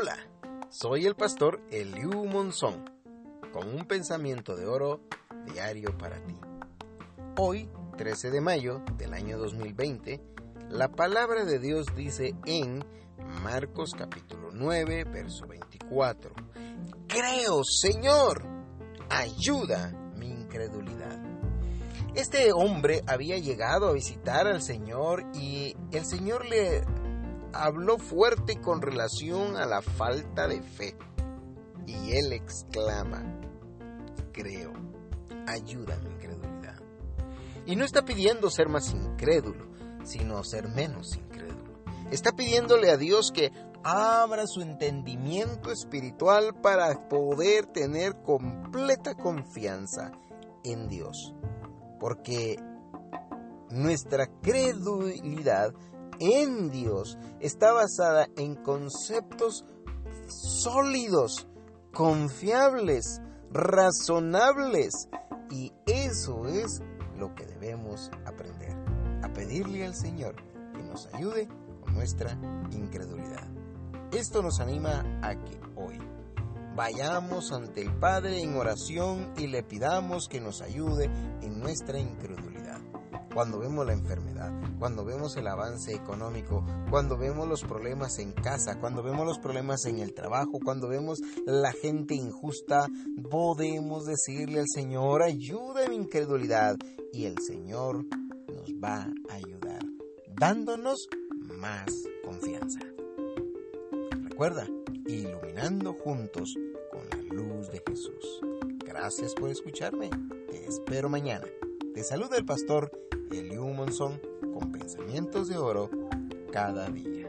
Hola, soy el pastor Eliu Monzón, con un pensamiento de oro diario para ti. Hoy, 13 de mayo del año 2020, la palabra de Dios dice en Marcos capítulo 9, verso 24, Creo, Señor, ayuda mi incredulidad. Este hombre había llegado a visitar al Señor y el Señor le habló fuerte con relación a la falta de fe. Y él exclama, creo, ayuda mi incredulidad. Y no está pidiendo ser más incrédulo, sino ser menos incrédulo. Está pidiéndole a Dios que abra su entendimiento espiritual para poder tener completa confianza en Dios. Porque nuestra credulidad en Dios está basada en conceptos sólidos, confiables, razonables. Y eso es lo que debemos aprender, a pedirle al Señor que nos ayude con nuestra incredulidad. Esto nos anima a que hoy vayamos ante el Padre en oración y le pidamos que nos ayude en nuestra incredulidad cuando vemos la enfermedad, cuando vemos el avance económico, cuando vemos los problemas en casa, cuando vemos los problemas en el trabajo, cuando vemos la gente injusta, podemos decirle al Señor, ayuda en incredulidad y el Señor nos va a ayudar, dándonos más confianza. Recuerda, iluminando juntos con la luz de Jesús. Gracias por escucharme. Te espero mañana. Te saluda el pastor Eliu Monzón con pensamientos de oro cada día.